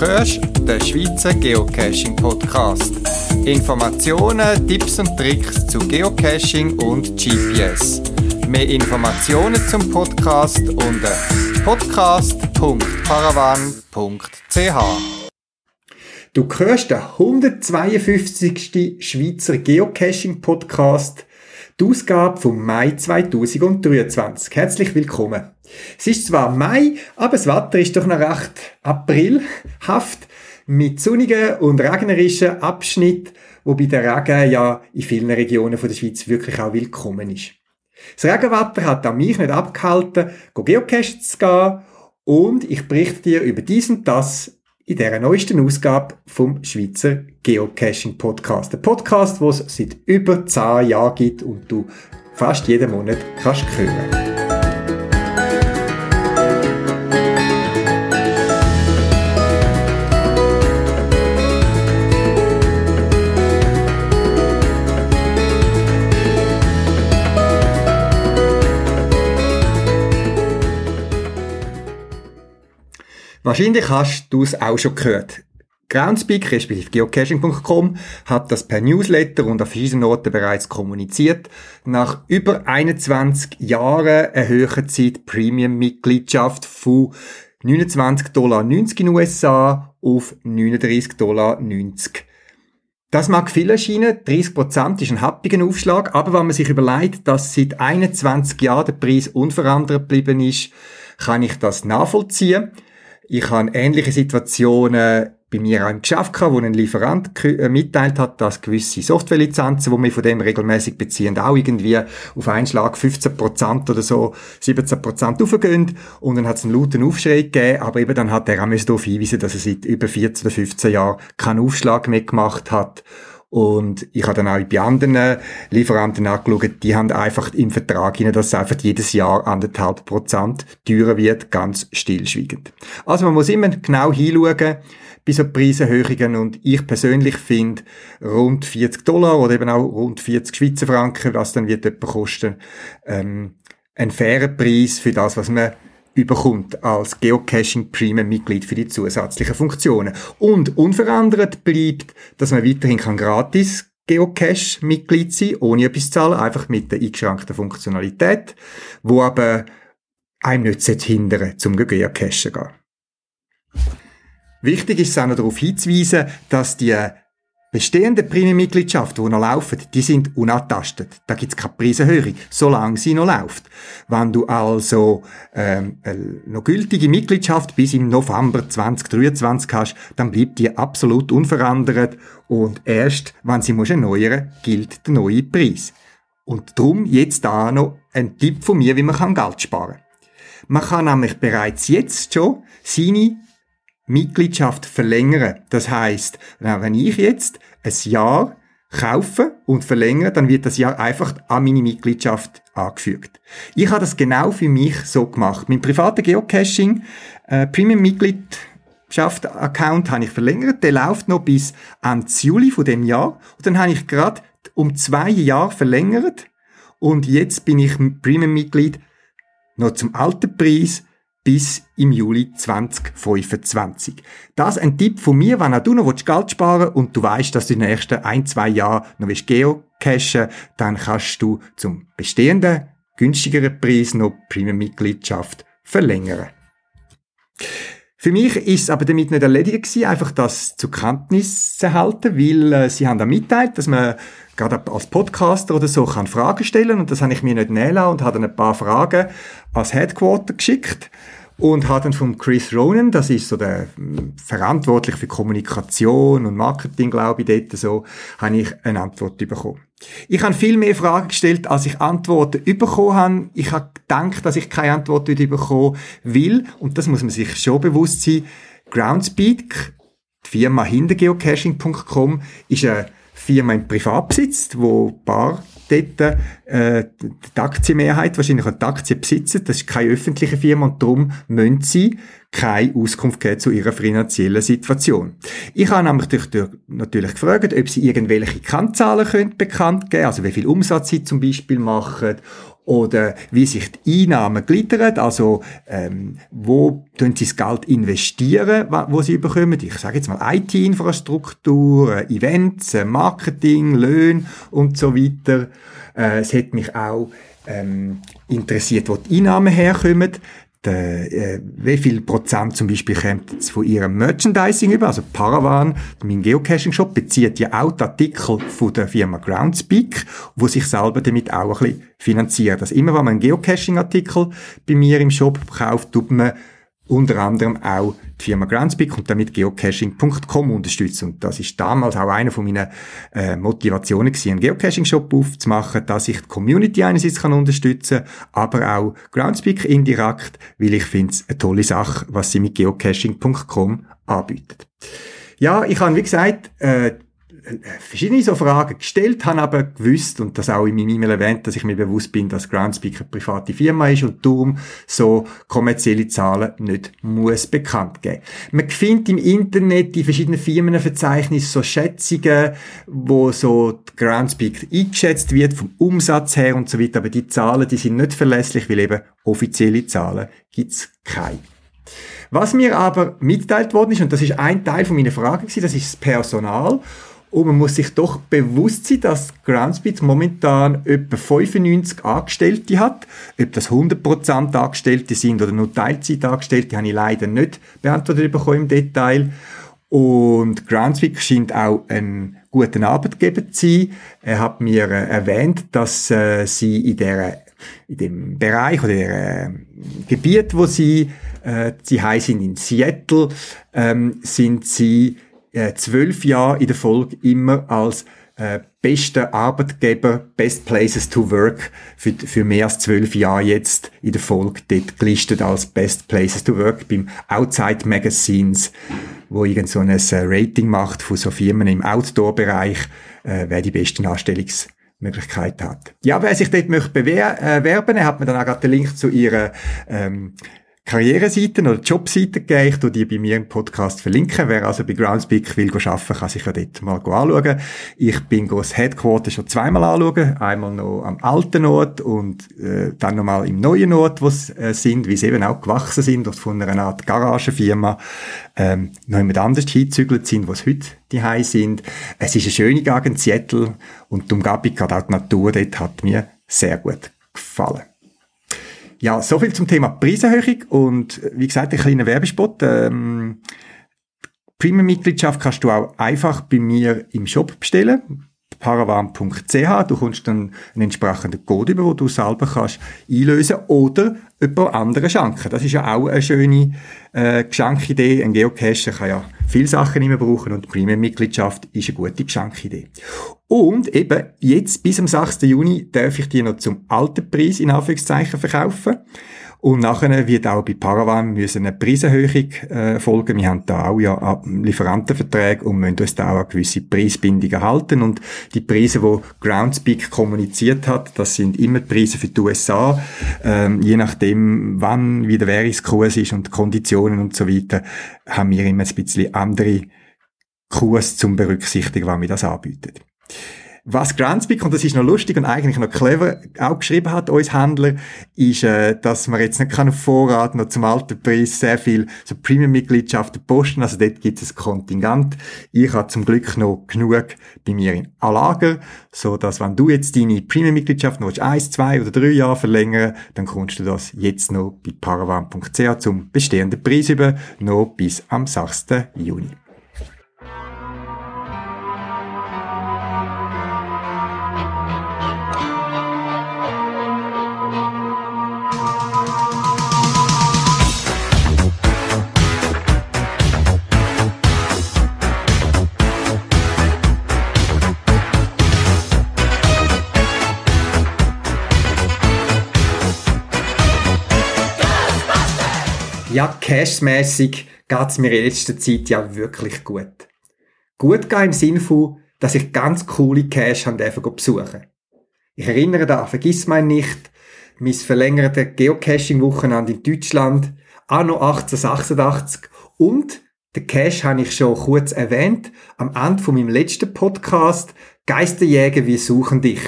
hörst den Schweizer Geocaching Podcast. Informationen, Tipps und Tricks zu Geocaching und GPS. Mehr Informationen zum Podcast unter podcast.paravan.ch. Du hörst den 152. Schweizer Geocaching Podcast, die Ausgabe vom Mai 2023. Herzlich willkommen. Es ist zwar Mai, aber das Wetter ist doch noch recht aprilhaft mit sonnigen und regnerischen Abschnitten, wobei der Regen ja in vielen Regionen der Schweiz wirklich auch willkommen ist. Das Regenwetter hat an mich nicht abgehalten, Geocache zu gehen und ich berichte dir über diesen das in der neuesten Ausgabe vom Schweizer Geocaching Podcast. Ein Podcast, den es seit über 10 Jahren gibt und du fast jeden Monat kannst hören. Wahrscheinlich hast du es auch schon gehört. Groundspeak, respektive geocaching.com, hat das per Newsletter und auf verschiedenen Orten bereits kommuniziert. Nach über 21 Jahren erhöhen sie die Premium-Mitgliedschaft von 29,90 Dollar in den USA auf 39,90 Dollar. Das mag viel erscheinen, 30% ist ein happiger Aufschlag, aber wenn man sich überlegt, dass seit 21 Jahren der Preis unverändert geblieben ist, kann ich das nachvollziehen. Ich habe ähnliche Situationen bei mir auch im Geschäft gehabt, wo ein Lieferant äh, mitteilt hat, dass gewisse Softwarelizenzen, die wir von dem regelmäßig beziehen, auch irgendwie auf einen Schlag 15% oder so 17% aufgehen. Und dann hat es einen lauten Aufschrei gegeben, aber eben dann hat er auch darauf hinweisen, dass er seit über 14 oder 15 Jahren keinen Aufschlag mehr gemacht hat. Und ich habe dann auch bei anderen Lieferanten angeschaut, die haben einfach im Vertrag hinein, dass es einfach jedes Jahr anderthalb Prozent teurer wird, ganz stillschweigend. Also man muss immer genau hinschauen bei so Preiserhöhungen und ich persönlich finde rund 40 Dollar oder eben auch rund 40 Schweizer Franken, was dann wird etwa kosten, ähm, ein fairer Preis für das, was man überkommt als Geocaching Premium Mitglied für die zusätzlichen Funktionen. Und unverändert bleibt, dass man weiterhin kann gratis Geocache Mitglied sein, ohne etwas zu zahlen, einfach mit der eingeschränkten Funktionalität, wo aber einem nicht hindern zum Geocachen gehen. Wichtig ist es auch noch darauf hinzuweisen, dass die bestehende Premium-Mitgliedschaften, die noch laufen, die sind unantastet. Da gibt's keine Preiserhöhung, solange sie noch läuft. Wenn du also ähm, noch gültige Mitgliedschaft bis im November 2023 hast, dann bleibt die absolut unverändert und erst, wenn sie muss erneuern, gilt der neue Preis. Und darum jetzt da noch ein Tipp von mir, wie man Geld sparen kann. Man kann nämlich bereits jetzt schon seine Mitgliedschaft verlängern. Das heißt, wenn ich jetzt ein Jahr kaufe und verlängere, dann wird das Jahr einfach an meine Mitgliedschaft angefügt. Ich habe das genau für mich so gemacht. Mein privater Geocaching äh, Premium Mitgliedschaft Account habe ich verlängert. Der läuft noch bis Ende Juli von dem Jahr. Und dann habe ich gerade um zwei Jahre verlängert. Und jetzt bin ich Premium Mitglied noch zum alten Preis bis im Juli 2025. Das ein Tipp von mir, wenn auch du noch Geld sparen willst und du weißt, dass du in den nächsten ein, zwei Jahren noch geocachen dann kannst du zum bestehenden, günstigeren Preis noch Premium-Mitgliedschaft verlängern. Für mich ist es aber damit nicht erledigt gewesen, einfach das zur Kenntnis zu halten, weil äh, sie haben da mitteilt, dass man gerade als Podcaster oder so kann Fragen stellen und das habe ich mir nicht nehmen und habe dann ein paar Fragen als Headquarter geschickt und hat dann von Chris Ronan, das ist so der hm, verantwortlich für Kommunikation und Marketing, glaube ich, dort so, habe ich eine Antwort bekommen. Ich habe viel mehr Fragen gestellt, als ich Antworten bekommen habe. Ich habe gedacht, dass ich keine Antwort bekommen will, und das muss man sich schon bewusst sein, Groundspeak, die Firma hinter geocaching.com, ist eine Firma im Privatbesitz, wo ein paar dort äh, die Aktienmehrheit wahrscheinlich an die Aktien besitzen. Das ist keine öffentliche Firma und darum müssen sie keine Auskunft geben zu ihrer finanziellen Situation. Ich habe nämlich natürlich gefragt, ob sie irgendwelche Kennzahlen können bekannt geben, also wie viel Umsatz sie zum Beispiel machen oder wie sich die Einnahmen gliedern, also ähm, wo tun sie das Geld investieren, wo sie bekommen. Ich sage jetzt mal IT-Infrastruktur, äh, Events, äh, Marketing, Löhne und so weiter. Äh, es hat mich auch ähm, interessiert, wo die Einnahmen herkommen äh, wie viel Prozent zum Beispiel kommt jetzt von ihrem Merchandising über, also Paravan, mein Geocaching-Shop, bezieht ja auch die Artikel von der Firma Groundspeak, wo sich selber damit auch ein bisschen finanziert. Also immer, wenn man einen Geocaching-Artikel bei mir im Shop kauft, tut man unter anderem auch die Firma Groundspeak und damit geocaching.com unterstützen. Und das ist damals auch eine von meinen äh, Motivationen gewesen, einen Geocaching-Shop aufzumachen, dass ich die Community einerseits kann unterstützen, aber auch Groundspeak indirekt, weil ich finde es eine tolle Sache, was sie mit geocaching.com anbietet. Ja, ich habe, wie gesagt, äh, verschiedene so Fragen gestellt, habe aber gewusst und das auch in meinem E-Mail erwähnt, dass ich mir bewusst bin, dass Groundspeak eine private Firma ist und darum so kommerzielle Zahlen nicht muss bekannt geben. Man findet im Internet die verschiedenen Firmenverzeichnisse so Schätzungen, wo so Groundspeak eingeschätzt wird vom Umsatz her und so weiter, aber die Zahlen, die sind nicht verlässlich, weil eben offizielle Zahlen gibt's keine. Was mir aber mitteilt worden ist, und das ist ein Teil von meiner Frage das ist das Personal. Und man muss sich doch bewusst sein, dass Groundspeed momentan etwa 95 Angestellte hat. Ob das 100% Angestellte sind oder nur Teilzeitangestellte, habe ich leider nicht beantwortet bekommen im Detail. Und Groundspeak scheint auch ein guter Arbeitgeber zu sein. Er hat mir äh, erwähnt, dass äh, sie in, der, in dem Bereich oder der, äh, Gebiet, wo sie, äh, sie heißen in Seattle, ähm, sind sie äh, zwölf Jahre in der Folge immer als äh, bester Arbeitgeber, Best Places to Work für, für mehr als zwölf Jahre jetzt in der Folge dort gelistet als Best Places to Work beim Outside Magazines, wo irgend so ein äh, Rating macht von so Firmen im Outdoor-Bereich, äh, wer die besten Anstellungsmöglichkeiten hat. Ja, wer sich dort möchte bewerben, äh, hat mir dann auch gerade den Link zu ihrer ähm, Karriereseiten oder Jobseiten gegeben. Ich tue die bei mir im Podcast verlinken. Wer also bei Groundspeak will arbeiten, kann sich ja dort mal anschauen. Ich bin das Headquarter schon zweimal anschauen. Einmal noch am alten Ort und äh, dann nochmal im neuen Ort, wo sie äh, sind, wie sie eben auch gewachsen sind und von einer Art Garagenfirma ähm, noch jemand anders hingezügelt sind, wo sie heute die sind. Es ist eine schöne Gegend, Seattle und die Umgebung, gerade auch die Natur dort, hat mir sehr gut gefallen. Ja, so viel zum Thema Preiserhöhung und äh, wie gesagt, ein kleiner Werbespot. Ähm, Premium-Mitgliedschaft kannst du auch einfach bei mir im Shop bestellen paravan.ch. Du kommst dann einen entsprechenden Code über, wo du selber kannst einlösen oder jemand anderen schenken. Das ist ja auch eine schöne äh, Geschenkidee. Ein Geocacher kann ja viele Sachen nicht mehr brauchen und Premium-Mitgliedschaft ist eine gute Geschenkidee. Und eben jetzt bis am 6. Juni darf ich die noch zum alten Preis in Anführungszeichen verkaufen. Und nachher wird auch bei Paravan müssen eine Preiserhöhung äh, folgen. Wir haben da auch ja Lieferantenverträge und müssen uns da auch eine gewisse Preisbindungen halten. Und die Preise, die Groundspeak kommuniziert hat, das sind immer die Preise für die USA. Ähm, je nachdem, wann wie der Währungskurs ist und die Konditionen und so weiter, haben wir immer ein bisschen andere Kurs zum Berücksichtigen, wann wir das anbieten. Was Granzbeck, und das ist noch lustig und eigentlich noch clever, auch geschrieben hat, uns Händler, ist, äh, dass man jetzt nicht kann auf Vorrat noch zum alten Preis sehr viel so Premium-Mitgliedschaften posten, also dort gibt es ein Kontingent. Ich habe zum Glück noch genug bei mir in Lager, so dass wenn du jetzt deine Premium-Mitgliedschaft noch eins, zwei oder drei Jahre verlängern, dann kommst du das jetzt noch bei paravan.ch zum bestehenden Preis über, noch bis am 6. Juni. Ja, cashmäßig geht's mir in letzter Zeit ja wirklich gut. Gut gehen im Sinne von, dass ich ganz coole Cash haben besuchen Ich erinnere da, vergiss mein nicht, mein verlängerte Geocaching-Wochenende in Deutschland, anno 1886 und den Cash habe ich schon kurz erwähnt, am Ende von meinem letzten Podcast, Geisterjäger, wir suchen dich.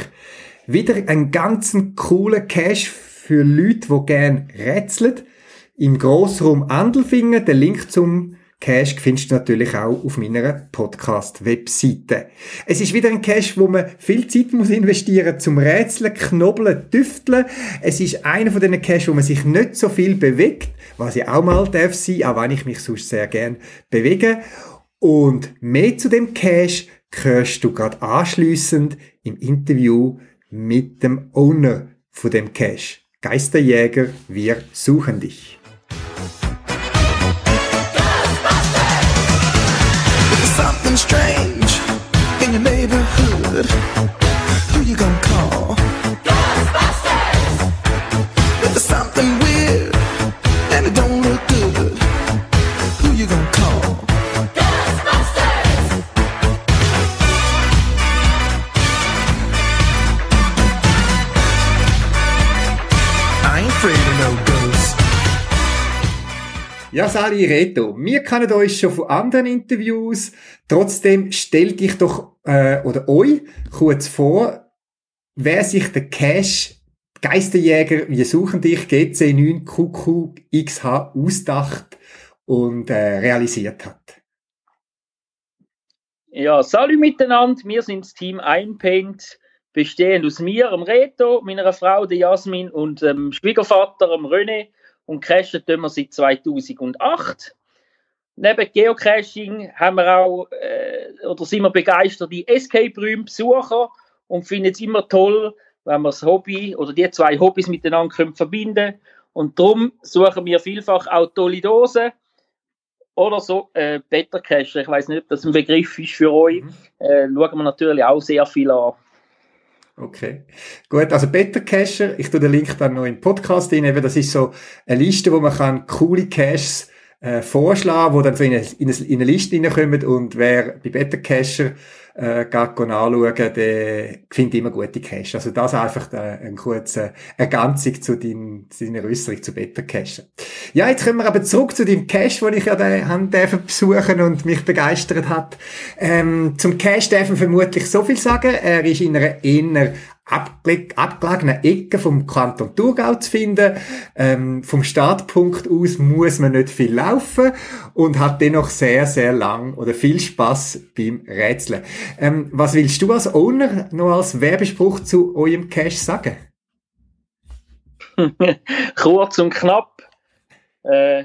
Wieder ein ganz cooler Cache für Leute, die gerne rätseln. Im Grossraum Andelfingen, der Link zum Cache findest du natürlich auch auf meiner Podcast-Webseite. Es ist wieder ein Cache, wo man viel Zeit muss investieren zum Rätseln, Knobeln, Tüfteln. Es ist einer von diesen Caches, wo man sich nicht so viel bewegt, was ich auch mal darf sein, auch wenn ich mich sonst sehr gern bewege. Und mehr zu dem Cache hörst du gerade anschliessend im Interview mit dem Owner von dem Cache. Geisterjäger, wir suchen dich. strange. Ja, Sali Reto, wir kennen euch schon von anderen Interviews. Trotzdem stellt dich doch, äh, oder euch kurz vor, wer sich der Cash Geisterjäger, wir suchen dich, GC9 QQXH ausdacht und äh, realisiert hat. Ja, salut miteinander, wir sind das Team Einpaint, bestehend aus mir, dem Reto, meiner Frau, der Jasmin und dem Schwiegervater, dem René und cashen tun wir seit 2008. Neben Geocaching haben wir auch, äh, oder sind wir begeisterte Escape Room Besucher und finden es immer toll, wenn wir das Hobby oder die zwei Hobbys miteinander können verbinden Und darum suchen wir vielfach auch tolle Dosen oder so äh, Better Cache. Ich weiß nicht, ob das ein Begriff ist für euch. Mhm. Äh, schauen wir natürlich auch sehr viel an. Okay. Gut, also Better Cacher, ich tue den Link dann noch im Podcast rein, eben das ist so eine Liste, wo man kann coole Caches äh, vorschlagen, wo dann so in in eine, in eine Liste reinkommen und wer bei Better Cacher äh, anschauen, der findet immer gute Cache. Also das einfach äh, eine kurze Ergänzung zu, dein, zu deiner Äußerung zu Better Cache. Ja, jetzt kommen wir aber zurück zu dem Cache, den ich ja den, besuchen und mich begeistert hat. Ähm, zum Cache darf man vermutlich so viel sagen. Er ist in einer eher abgelegenen Ecke vom Kanton Thurgau zu finden. Ähm, vom Startpunkt aus muss man nicht viel laufen und hat dennoch sehr, sehr lang oder viel Spaß beim Rätseln. Ähm, was willst du als Owner noch als Werbespruch zu eurem Cash sagen? Kurz und knapp. Äh,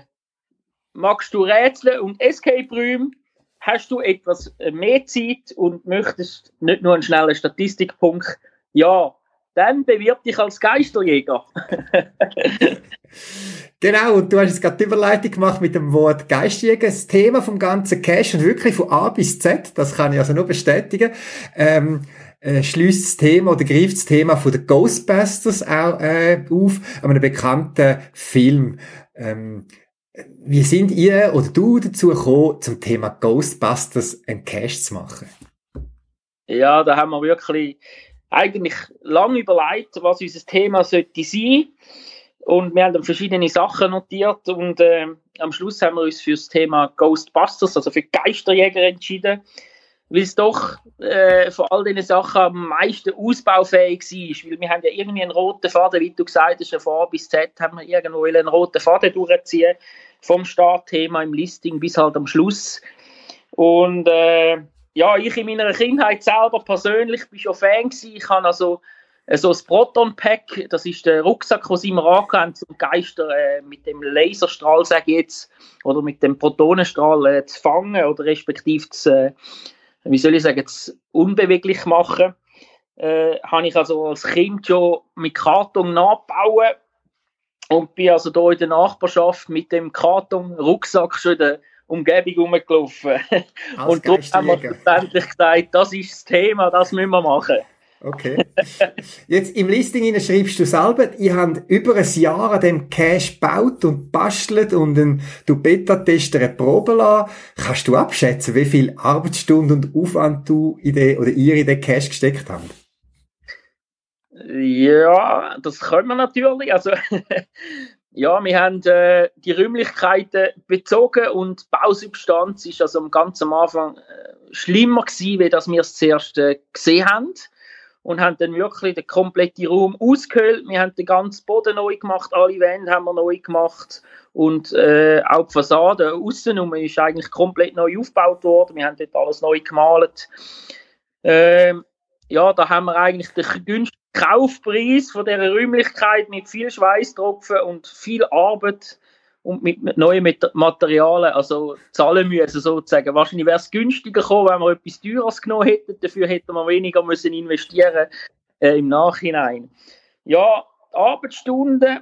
magst du Rätseln und Escape Room? Hast du etwas mehr Zeit und möchtest nicht nur einen schnellen Statistikpunkt ja, dann bewirb dich als Geisterjäger. genau, und du hast jetzt gerade die Überleitung gemacht mit dem Wort Geisterjäger. Das Thema vom ganzen Cash und wirklich von A bis Z, das kann ich also nur bestätigen, ähm, äh, schließt das Thema oder greift das Thema von den Ghostbusters auch, äh, auf, einem bekannten Film. Ähm, wie sind ihr oder du dazu gekommen, zum Thema Ghostbusters ein Cash zu machen? Ja, da haben wir wirklich eigentlich lange überlegt, was unser Thema sollte sein. Und wir haben dann verschiedene Sachen notiert und äh, am Schluss haben wir uns für das Thema Ghostbusters, also für Geisterjäger entschieden, weil es doch äh, von all diesen Sachen am meisten ausbaufähig war. Weil wir haben ja irgendwie einen roten Faden, wie du gesagt hast, von A bis Z haben wir irgendwo einen roten Faden durchziehen, vom Startthema im Listing bis halt am Schluss. Und äh, ja, ich in meiner Kindheit selber persönlich bin schon Fan gewesen. Ich habe also äh, so das Proton-Pack, das ist der Rucksack, den sie immer angehabt zum Geister äh, mit dem Laserstrahl, sage ich jetzt, oder mit dem Protonenstrahl äh, zu fangen oder respektive zu, äh, wie soll ich sagen, zu unbeweglich machen. Äh, habe ich also als Kind schon mit Karton nachbauen und bin also hier in der Nachbarschaft mit dem Karton-Rucksack schon in der Umgebung rumgelaufen. Als und darum haben wir schlussendlich gesagt, das ist das Thema, das müssen wir machen. Okay. Jetzt im Listing schreibst du selber, ihr habt über ein Jahr an dem Cache gebaut und bastelt und ein, du Beta-Tester eine Probe lassen. Kannst du abschätzen, wie viel Arbeitsstunden und Aufwand du in den, oder ihr in den Cache gesteckt habt? Ja, das können wir natürlich. Also, ja, wir haben äh, die Räumlichkeiten bezogen und die Bausubstanz ist also am ganz Anfang äh, schlimmer gewesen, das wir es zuerst äh, gesehen haben. und haben dann wirklich den kompletten Raum ausgehöhlt. Wir haben den ganzen Boden neu gemacht, alle Wände haben wir neu gemacht und äh, auch die Fassade außen ist eigentlich komplett neu aufgebaut worden. Wir haben dort alles neu gemalt. Ähm, ja, da haben wir eigentlich den günstigen Kaufpreis von dieser Räumlichkeit mit viel Schweißtropfen und viel Arbeit und mit, neuen Materialien also zahlen müssen sozusagen. Wahrscheinlich wäre es günstiger gekommen, wenn wir etwas Teures genommen hätten. Dafür hätten wir weniger müssen investieren äh, im Nachhinein. Ja, die Arbeitsstunden,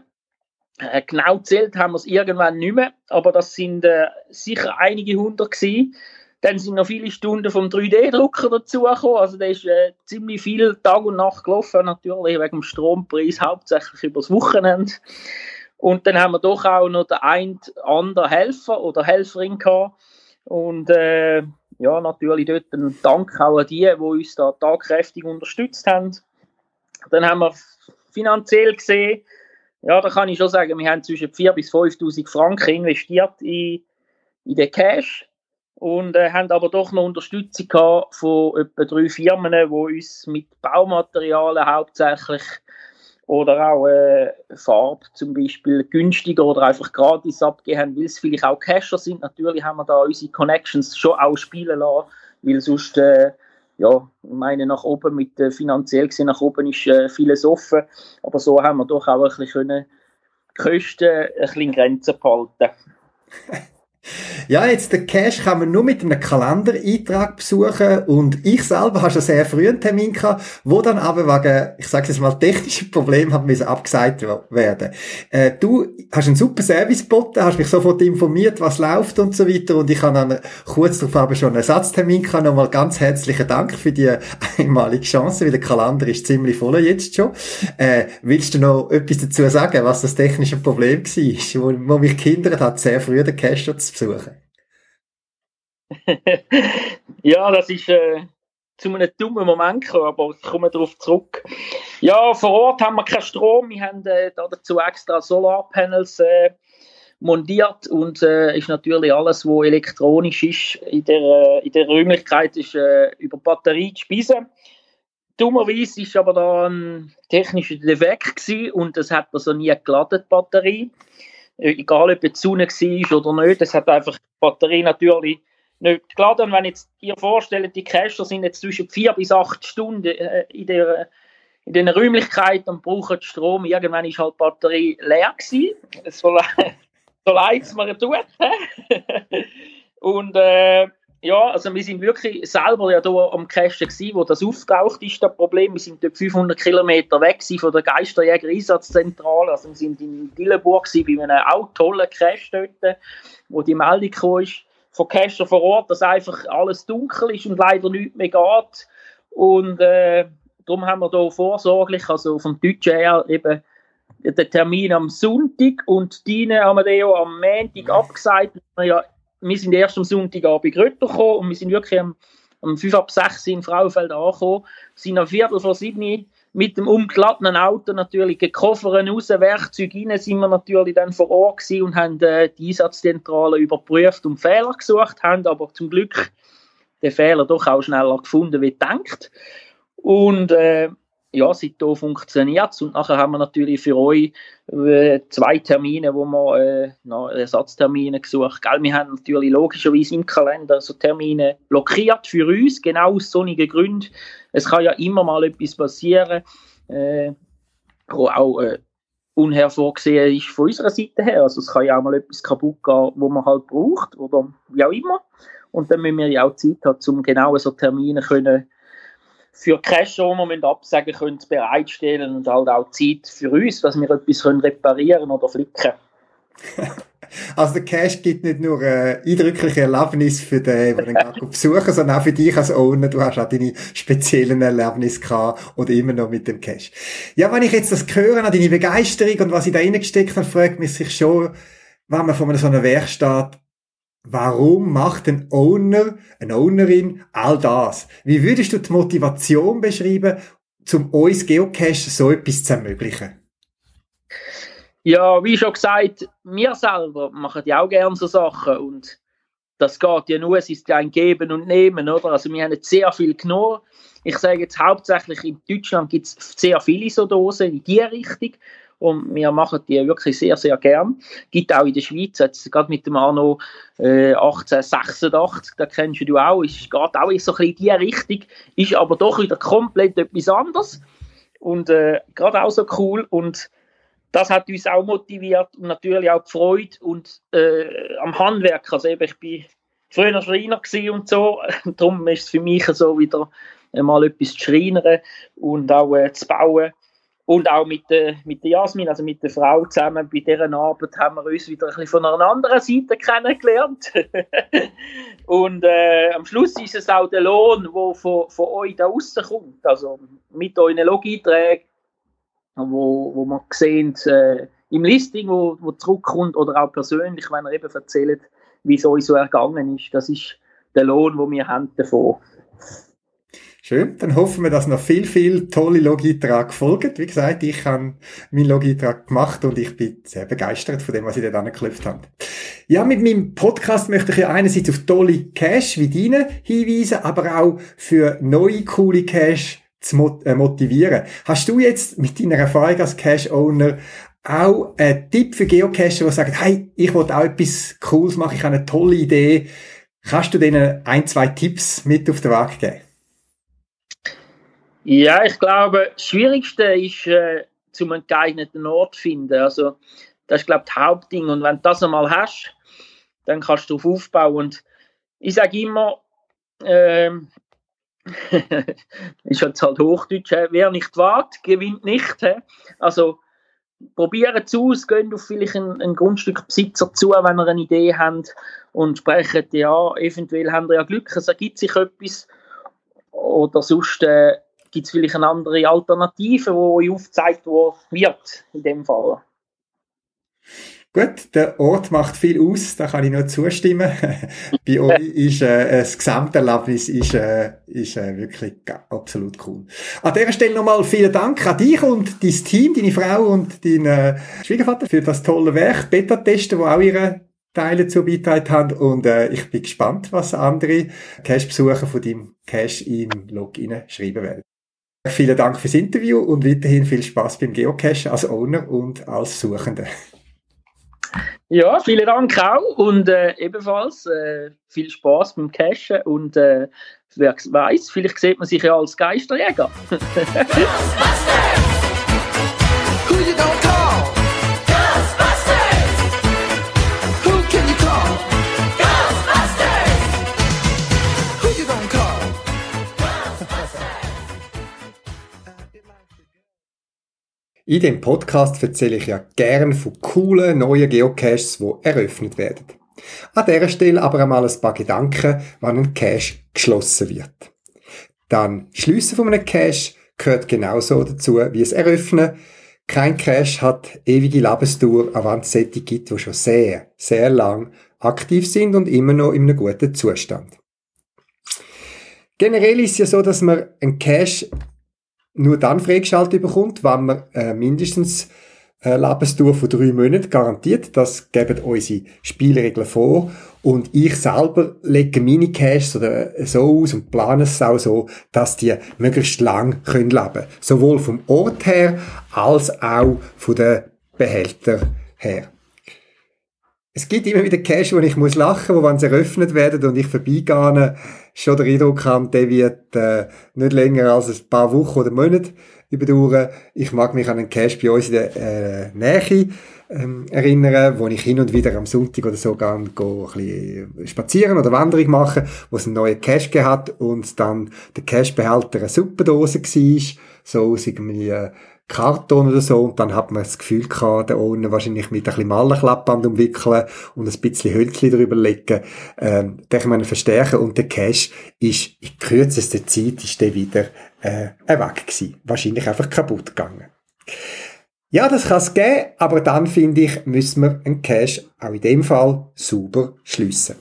äh, genau zählt haben wir es irgendwann nicht mehr, aber das sind äh, sicher einige hundert gewesen. Dann sind noch viele Stunden vom 3D-Drucker dazugekommen. Also da ist äh, ziemlich viel Tag und Nacht gelaufen, natürlich wegen dem Strompreis, hauptsächlich übers Wochenende. Und dann haben wir doch auch noch den ein anderen Helfer oder Helferin gehabt. Und äh, ja, natürlich dort ein Dank auch an die, die uns da tagkräftig unterstützt haben. Dann haben wir finanziell gesehen, ja, da kann ich schon sagen, wir haben zwischen 4.000 bis 5.000 Franken investiert in, in den Cash und äh, haben aber doch noch Unterstützung gehabt von etwa drei Firmen, die uns mit Baumaterialien hauptsächlich oder auch äh, Farbe zum Beispiel günstiger oder einfach gratis abgeben weil es vielleicht auch Cacher sind. Natürlich haben wir da unsere Connections schon auch spielen lassen, weil sonst, äh, ja, ich meine, nach oben mit äh, finanziell gesehen, nach oben ist äh, vieles offen, aber so haben wir doch auch ein bisschen können, die Kosten ein bisschen in Grenzen behalten. Ja, jetzt den Cash kann man nur mit einem Kalendereintrag besuchen und ich selber habe schon sehr früh einen Termin gehabt, wo dann aber wegen, ich sage jetzt mal, technischen Problemen hat müssen abgesagt werden. Äh, du hast einen super Service geboten, hast mich sofort informiert, was läuft und so weiter und ich habe dann kurz darauf aber schon einen Ersatztermin gehabt. Nochmal ganz herzlichen Dank für die einmalige Chance, weil der Kalender ist ziemlich voll jetzt schon. Äh, willst du noch etwas dazu sagen, was das technische Problem war, wo, wo mich gehindert hat, sehr früh den Cash zu besuchen? ja, das ist äh, zu einem dummen Moment gekommen, aber ich komme darauf zurück. Ja, vor Ort haben wir keinen Strom. Wir haben äh, dazu extra Solarpanels äh, montiert und äh, ist natürlich alles, was elektronisch ist, in der, äh, in der Räumlichkeit ist äh, über Batterie zu speisen. Dummerweise ist aber da ein technischer Defekt und das hat also nie geladen, die Batterie. Äh, egal, ob es Sonne war oder nicht, das hat einfach die Batterie natürlich nicht geladen. Und wenn jetzt ihr vorstellt, die Cacher sind jetzt zwischen vier bis acht Stunden äh, in der in den Räumlichkeiten und brauchen Strom. Irgendwann ist halt die Batterie leer gewesen. So, so leid es mir tut. und äh, ja, also wir sind wirklich selber ja da am Cachen gewesen, wo das auftaucht ist, das Problem. Wir sind dort 500 Kilometer weg von der Geisterjäger-Einsatzzentrale. Also wir sind in Dillenburg bei einem auch tollen Cache dort, wo die Meldung kam von Cacher vor Ort, dass einfach alles dunkel ist und leider nichts mehr geht. Und äh, darum haben wir da vorsorglich, also vom Deutschen her, eben den Termin am Sonntag und wir den am Montag abgesagt. Wir, ja, wir sind erst am Sonntagabend Grötter gekommen und wir sind wirklich am, am 5 ab 6 in Frauenfeld angekommen, sind am Viertel vor 7 mit dem umgeladenen Auto natürlich Koffer raus, Werkzeuge rein, sind wir natürlich dann vor Ort gewesen und haben äh, die Einsatzzentrale überprüft und Fehler gesucht, haben aber zum Glück den Fehler doch auch schneller gefunden, wie gedacht. Und äh, ja, seitdem funktioniert es. Und nachher haben wir natürlich für euch äh, zwei Termine, wo wir äh, noch Ersatztermine gesucht haben. Wir haben natürlich logischerweise im Kalender so Termine blockiert für uns, genau aus sonnigen Gründen. Es kann ja immer mal etwas passieren, äh, wo auch äh, unhervorgesehen ist von unserer Seite her. Also es kann ja auch mal etwas kaputt gehen, wo man halt braucht oder wie auch immer. Und dann müssen wir ja auch Zeit haben, um genau so Termine können für Cash, die wir absagen können, bereitstellen und halt auch Zeit für uns, dass wir etwas können reparieren oder flicken Also der Cash gibt nicht nur äh, eindrückliche Erlebnisse für den, der den gerade besuchen, sondern auch für dich als Owner. Du hast auch deine speziellen Erlebnisse gehabt oder immer noch mit dem Cash. Ja, wenn ich jetzt das höre, an deine Begeisterung und was ich da reingesteckt habe, fragt mich sich schon, wenn man von so einer Werkstatt Warum macht ein Owner, eine Ownerin all das? Wie würdest du die Motivation beschreiben, um uns Geocache so etwas zu ermöglichen? Ja, wie schon gesagt, wir selber machen ja auch gerne so Sachen und das geht ja nur, es ist ein Geben und Nehmen, oder? Also wir haben jetzt sehr viel genommen. Ich sage jetzt hauptsächlich in Deutschland gibt es sehr viele so Dosen in die Richtung und wir machen die wirklich sehr, sehr gern. Gibt auch in der Schweiz, jetzt gerade mit dem Anno äh, 1886, da kennst du auch, ist geht auch in so ein bisschen die Richtung, ist aber doch wieder komplett etwas anderes. Und äh, gerade auch so cool. Und das hat uns auch motiviert und natürlich auch die Freude und äh, am Handwerk, also eben, ich bin früher Schreiner und so, darum ist es für mich so wieder mal etwas zu schreinern und auch äh, zu bauen und auch mit, der, mit der Jasmin, also mit der Frau zusammen, bei dieser Arbeit haben wir uns wieder ein bisschen von einer anderen Seite kennengelernt. und äh, am Schluss ist es auch der Lohn, der von, von euch da rauskommt. Also mit euren Logiträgen, wo, wo man sehen, äh, im Listing, wo, wo zurückkommt, oder auch persönlich, wenn ihr eben erzählt, wie es euch so ergangen ist. Das ist der Lohn, den wir haben davon. Schön. Dann hoffen wir, dass noch viel, viel tolle Logitrag folgen. Wie gesagt, ich habe meinen Logitrag gemacht und ich bin sehr begeistert von dem, was ich dort angeklopft habe. Ja, mit meinem Podcast möchte ich ja einerseits auf tolle Cash wie deine hinweisen, aber auch für neue, coole Cash zu äh, motivieren. Hast du jetzt mit deiner Erfahrung als Cash-Owner auch einen Tipp für Geocacher, die sagen, hey, ich will auch etwas Cooles machen, ich habe eine tolle Idee. Kannst du denen ein, zwei Tipps mit auf den Weg geben? Ja, ich glaube, das Schwierigste ist, äh, zum einen geeigneten Ort zu finden. Also, das ist, glaube ich, das Hauptding. Und wenn du das einmal hast, dann kannst du darauf aufbauen. Und ich sage immer, ähm, ist jetzt halt Hochdeutsch, wer nicht wagt, gewinnt nicht. Also, probieren es aus, gehen auf vielleicht einen, einen Grundstückbesitzer zu, wenn ihr eine Idee habt und sprechen, ja, eventuell haben ihr ja Glück, es ergibt sich etwas. Oder sonst äh, gibt es vielleicht eine andere Alternative, die euch aufgezeigt wird, in dem Fall. Gut, der Ort macht viel aus, da kann ich nur zustimmen. Bei euch ist äh, das Gesamterlebnis ist, äh, ist äh, wirklich absolut cool. An dieser Stelle nochmal vielen Dank an dich und dein Team, deine Frau und deinen äh, Schwiegervater für das tolle Werk, Beta-Testen, wo auch ihre Teile dazu beigetragen haben. Und äh, ich bin gespannt, was andere Cache-Besucher von deinem Cache in Login schreiben werden. Vielen Dank fürs Interview und weiterhin viel Spaß beim Geocache als Owner und als Suchender. Ja, vielen Dank auch und äh, ebenfalls äh, viel Spaß beim Cachen und äh, wer weiß, vielleicht sieht man sich ja als Geisterjäger. In dem Podcast erzähle ich ja gern von coolen neuen Geocaches, die eröffnet werden. An dieser Stelle aber einmal ein paar Gedanken, wann ein Cache geschlossen wird. Dann Schliessen von einem Cache gehört genauso dazu wie es Eröffnen. Kein Cache hat ewige Lebensdauer, auch wenn es solche gibt, die schon sehr, sehr lang aktiv sind und immer noch in einem guten Zustand. Generell ist es ja so, dass man einen Cache nur dann freigeschaltet bekommt, wenn man äh, mindestens eine Lebensdauer von drei Monaten garantiert. Das geben unsere Spielregeln vor. Und ich selber lege meine Caches so aus und plane es auch so, dass die möglichst lang können leben Sowohl vom Ort her, als auch von den Behältern her. Es gibt immer wieder Cash, wo ich muss lachen, wo wenn sie eröffnet werden und ich vorbeigehe, schon den Eindruck habe, der wird äh, nicht länger als ein paar Wochen oder Monate überdauern. Ich mag mich an einen Cash bei uns in der äh, Nähe ähm, erinnern, wo ich hin und wieder am Sonntag oder so gehe, gehe ein bisschen spazieren oder Wanderung machen, wo es einen neuen Cash gehabt und dann der Cashbehälter eine Suppendose war, so aus irgendwie äh, Karton oder so und dann hat man das Gefühl gehabt, da unten wahrscheinlich mit ein bisschen Malerklappband umwickeln und ein bisschen Hölzchen drüber legen, ähm, den kann man verstärken und der Cash ist in kürzester Zeit ist der wieder äh, weg gewesen. Wahrscheinlich einfach kaputt gegangen. Ja, das kann es geben, aber dann finde ich, müssen wir einen Cache auch in dem Fall sauber schliessen.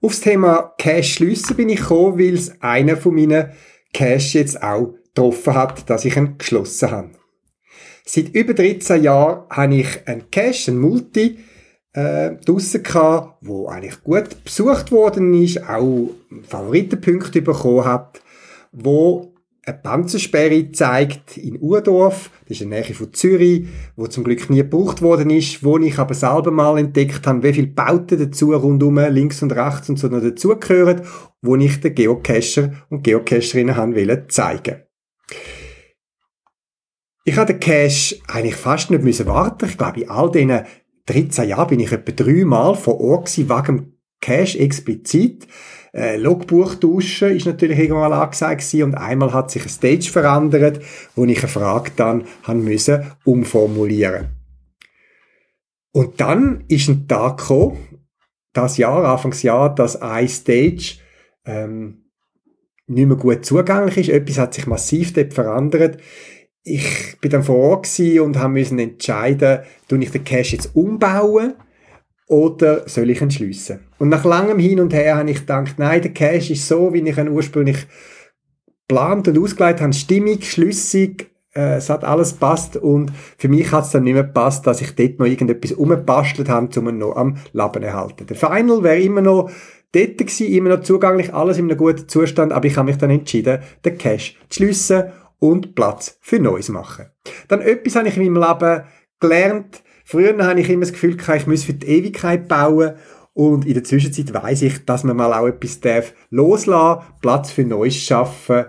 Aufs Thema Cache schliessen bin ich gekommen, weil es einer von meinen Cache jetzt auch getroffen hat, dass ich ihn geschlossen habe. Seit über 13 Jahren habe ich einen Cache, einen Multi, äh, draussen gehabt, wo eigentlich gut besucht worden ist, auch Favoritenpunkte bekommen hat, wo eine Panzersperre zeigt in Urdorf, das ist in der Nähe von Zürich, wo zum Glück nie gebraucht worden ist, wo ich aber selber mal entdeckt habe, wie viele Bauten dazu rundum, links und rechts und so noch dazugehören, wo ich den Geocacher und Geocacherinnen haben zeigen Ich habe den Cache eigentlich fast nicht müssen warten. Ich glaube, in all diesen 13 Jahren bin ich etwa dreimal vor Ort gewesen, wegen Cache explizit. Äh, Logbuch tauschen ist natürlich irgendwann mal angesagt gewesen und einmal hat sich ein Stage verändert, wo ich eine Frage dann haben müssen umformulieren. Und dann ist ein Tag gekommen, das Jahr, Anfangsjahr, dass ein Stage ähm, nicht mehr gut zugänglich ist. Etwas hat sich massiv dort verändert. Ich bin dann vor Ort und haben müssen entscheiden, tue ich den Cache jetzt umbauen oder soll ich ihn schliessen? Und nach langem Hin und Her habe ich gedacht, nein, der Cache ist so, wie ich ihn ursprünglich geplant und ausgelegt habe, stimmig, schlüssig, äh, es hat alles passt und für mich hat es dann nicht mehr gepasst, dass ich dort noch irgendetwas umbastelt habe, um ihn noch am Leben zu erhalten. Der Final wäre immer noch dort gewesen, immer noch zugänglich, alles in einem guten Zustand, aber ich habe mich dann entschieden, den Cache zu schliessen und Platz für Neues machen. Dann etwas habe ich in meinem Leben gelernt, Früher habe ich immer das Gefühl gehabt, ich muss für die Ewigkeit bauen und in der Zwischenzeit weiß ich, dass man mal auch etwas darf loslassen, Platz für Neues schaffen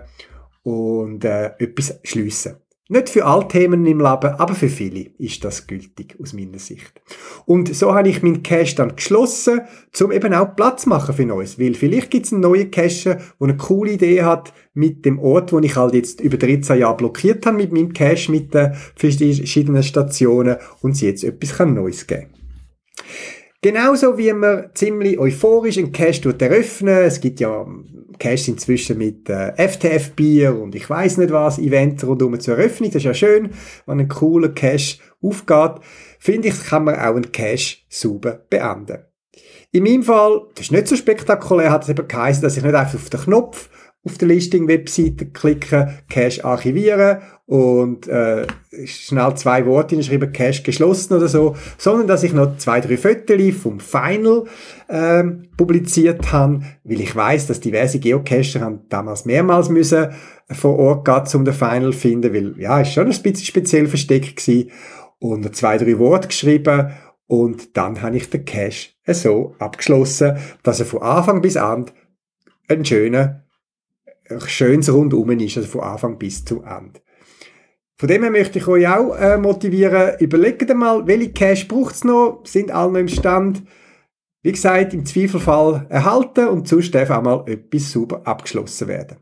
und äh, etwas schliessen. Nicht für alle Themen im Leben, aber für viele ist das gültig aus meiner Sicht. Und so habe ich meinen Cache dann geschlossen, um eben auch Platz machen für Neues. Weil vielleicht gibt es einen neuen Cache, der eine coole Idee hat mit dem Ort, wo ich halt jetzt über 13 Jahre blockiert habe mit meinem Cache, mit den verschiedenen Stationen und es jetzt etwas Neues geben kann. Genauso wie man ziemlich euphorisch einen Cache eröffnen. Es gibt ja Caches inzwischen mit äh, FTF-Bier und ich weiß nicht was, Events rundum zur Eröffnung. Das ist ja schön, wenn ein cooler Cache aufgeht. Finde ich, kann man auch einen Cache sauber beenden. In meinem Fall, das ist nicht so spektakulär, hat es eben geheißen, dass ich nicht einfach auf den Knopf auf der Listing-Webseite klicken, Cache archivieren und äh, schnell zwei Worte hinschreiben, Cache geschlossen oder so, sondern dass ich noch zwei, drei Fotos vom Final ähm, publiziert habe, weil ich weiß, dass diverse Geocacher haben damals mehrmals müssen vor Ort gehen, um den Final zu finden, weil ja, ist schon ein bisschen speziell versteckt gewesen und zwei, drei Worte geschrieben und dann habe ich den Cache so abgeschlossen, dass er von Anfang bis Ende einen schönen schönes Rundum ist, also von Anfang bis zum Ende. Von dem her möchte ich euch auch äh, motivieren, überlegt mal, welche Cash braucht es noch, sind alle noch im Stand. Wie gesagt, im Zweifelfall erhalten und sonst darf auch mal etwas sauber abgeschlossen werden.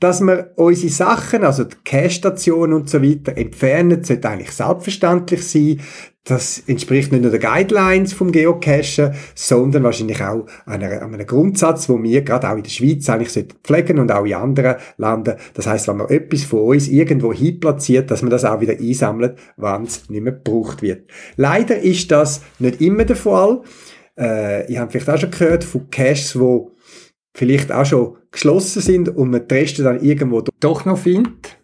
Dass wir unsere Sachen, also die Cache-Stationen und so weiter, entfernen, sollte eigentlich selbstverständlich sein. Das entspricht nicht nur den Guidelines vom Geocachen, sondern wahrscheinlich auch einer, einem Grundsatz, wo wir gerade auch in der Schweiz eigentlich pflegen und auch in anderen Ländern. Das heißt, wenn man etwas von uns irgendwo hin platziert, dass man das auch wieder einsammelt, wenn es nicht mehr gebraucht wird. Leider ist das nicht immer der Fall. Äh, ich habe vielleicht auch schon gehört von Caches, wo vielleicht auch schon geschlossen sind und man die Reste dann irgendwo doch noch findet.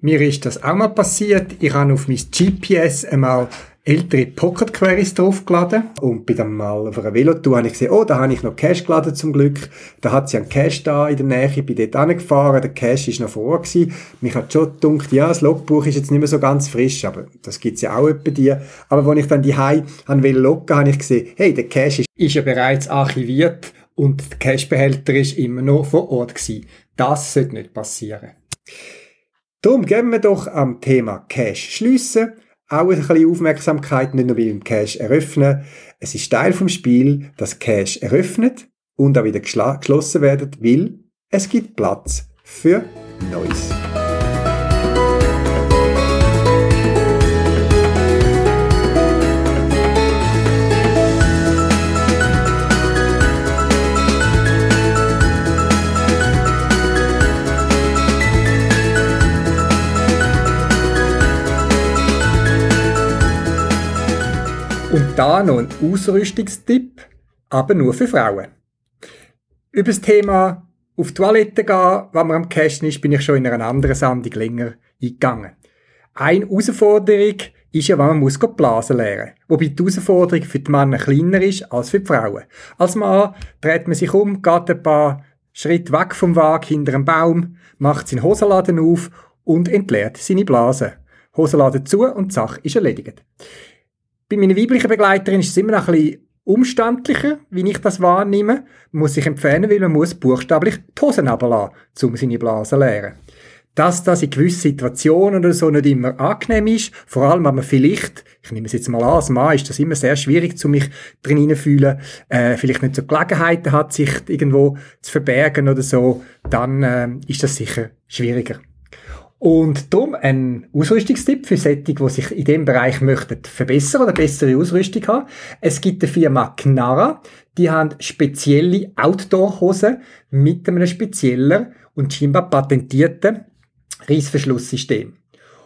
Mir ist das auch mal passiert. Ich habe auf mein GPS einmal ältere Pocket Queries draufgeladen und bin dann mal auf einer Velotour habe ich gesehen, oh, da habe ich noch Cache geladen zum Glück. Da hat sie einen Cache da in der Nähe, ich bin dort angefahren, der Cache ist noch vor gewesen. Mich hat schon gedacht, ja, das Logbuch ist jetzt nicht mehr so ganz frisch, aber das gibt's ja auch bei dir. Aber als ich dann die Hai an loggen, habe ich gesehen, hey, der Cache ist, ist ja bereits archiviert und der Cachebehälter ist immer noch vor Ort gewesen. Das sollte nicht passieren. Darum geben wir doch am Thema Cache schliessen auch ein bisschen Aufmerksamkeit, nicht nur beim Cache eröffnen. Es ist Teil vom Spiel, dass Cache eröffnet und auch wieder geschlossen werden, weil es gibt Platz für Neues. Und da noch ein Ausrüstungstipp, aber nur für Frauen. Über das Thema auf die Toilette gehen, wenn man am Cashen ist, bin ich schon in einer anderen Sendung länger eingegangen. Eine Herausforderung ist ja, wenn man muss Blasen lernen Wobei die Herausforderung für die Männer kleiner ist als für die Frauen. Als Mann dreht man sich um, geht ein paar Schritte weg vom Wagen hinter einem Baum, macht seinen Hosenladen auf und entleert seine Blasen. Hosenladen zu und die Sache ist erledigt. Bei meiner weiblichen Begleiterin ist es immer noch ein bisschen umständlicher, wie ich das wahrnehme. Man muss sich entfernen, weil man muss buchstäblich die Hosen runterlassen, um seine Blasen zu leeren dass das in gewissen Situationen oder so nicht immer angenehm ist. Vor allem, wenn man vielleicht, ich nehme es jetzt mal an, als Mann ist das immer sehr schwierig, zu mich drin fühlen, äh, vielleicht nicht so Gelegenheiten hat, sich irgendwo zu verbergen oder so, dann äh, ist das sicher schwieriger. Und darum ein Ausrüstungstipp für Sättige, die sich in dem Bereich möchten verbessern oder bessere Ausrüstung haben. Es gibt eine Firma Knara, die haben spezielle Outdoor-Hosen mit einem speziellen und scheinbar patentierten Reissverschlusssystem.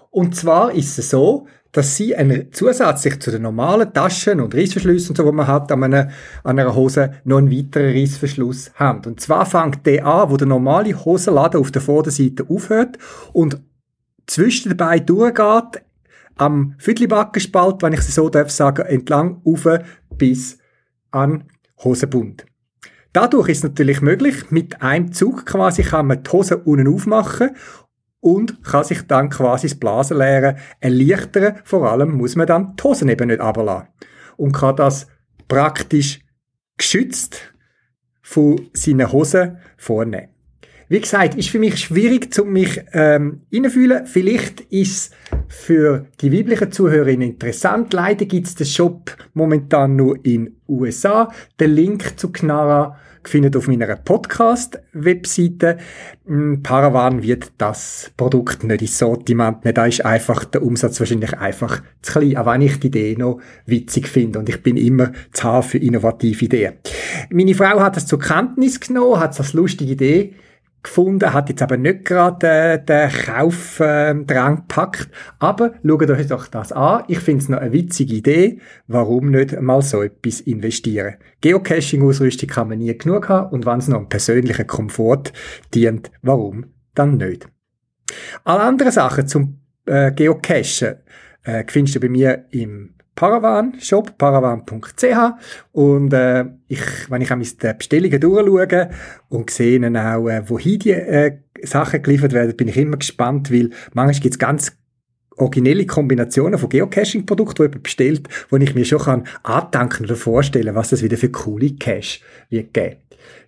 Und zwar ist es so, dass sie einen, zusätzlich zu den normalen Taschen und Reissverschlüssen, so, die man hat an einer, an einer Hose, noch einen weiteren Reissverschluss haben. Und zwar fängt der an, wo der normale Hosenladen auf der Vorderseite aufhört und zwischen den Beinen durchgeht, am Viertelbackenspalt, wenn ich es so darf sagen, entlang auf bis an Hosenbund. Dadurch ist es natürlich möglich, mit einem Zug quasi kann man die Hose unten aufmachen und kann sich dann quasi das Blasenleeren erleichtern. Vor allem muss man dann die Hosen eben nicht runterlassen. Und kann das praktisch geschützt von seinen Hosen vornehmen. Wie gesagt, ist für mich schwierig, um mich ähm, reinfühlen. Vielleicht ist für die weiblichen Zuhörerinnen interessant. Leider gibt es den Shop momentan nur in USA. Der Link zu Knara findet auf meiner Podcast-Webseite. Hm, Paravan wird das Produkt nicht ins Sortiment nehmen. Da ist einfach der Umsatz wahrscheinlich einfach zu klein, auch wenn ich die Idee noch witzig finde. Und ich bin immer zu für innovative Ideen. Meine Frau hat das zur Kenntnis genommen, hat es als lustige Idee gefunden, hat jetzt aber nicht gerade den Kaufdrang äh, gepackt. Aber schaut euch doch das an. Ich finde es noch eine witzige Idee. Warum nicht mal so etwas investieren? Geocaching-Ausrüstung kann man nie genug haben und wenn es noch einem persönlichen Komfort dient, warum dann nicht? Alle anderen Sachen zum äh, Geocachen äh, findest du bei mir im Paravan-Shop, paravan.ch und äh, ich, wenn ich an die Bestellungen durchschaue und sehe auch, äh, wohin die äh, Sachen geliefert werden, bin ich immer gespannt, weil manchmal gibt es ganz originelle Kombinationen von Geocaching-Produkten, die jemand bestellt, wo ich mir schon kann andenken oder vorstellen, was das wieder für coole Cache wird geben.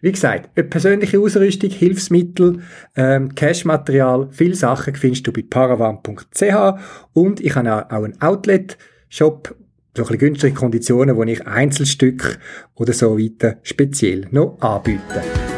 Wie gesagt, eine persönliche Ausrüstung, Hilfsmittel, ähm, Cache-Material, viele Sachen findest du bei paravan.ch und ich habe auch ein Outlet Shop so ein bisschen günstige Konditionen, wo ich Einzelstück oder so weiter speziell noch anbiete.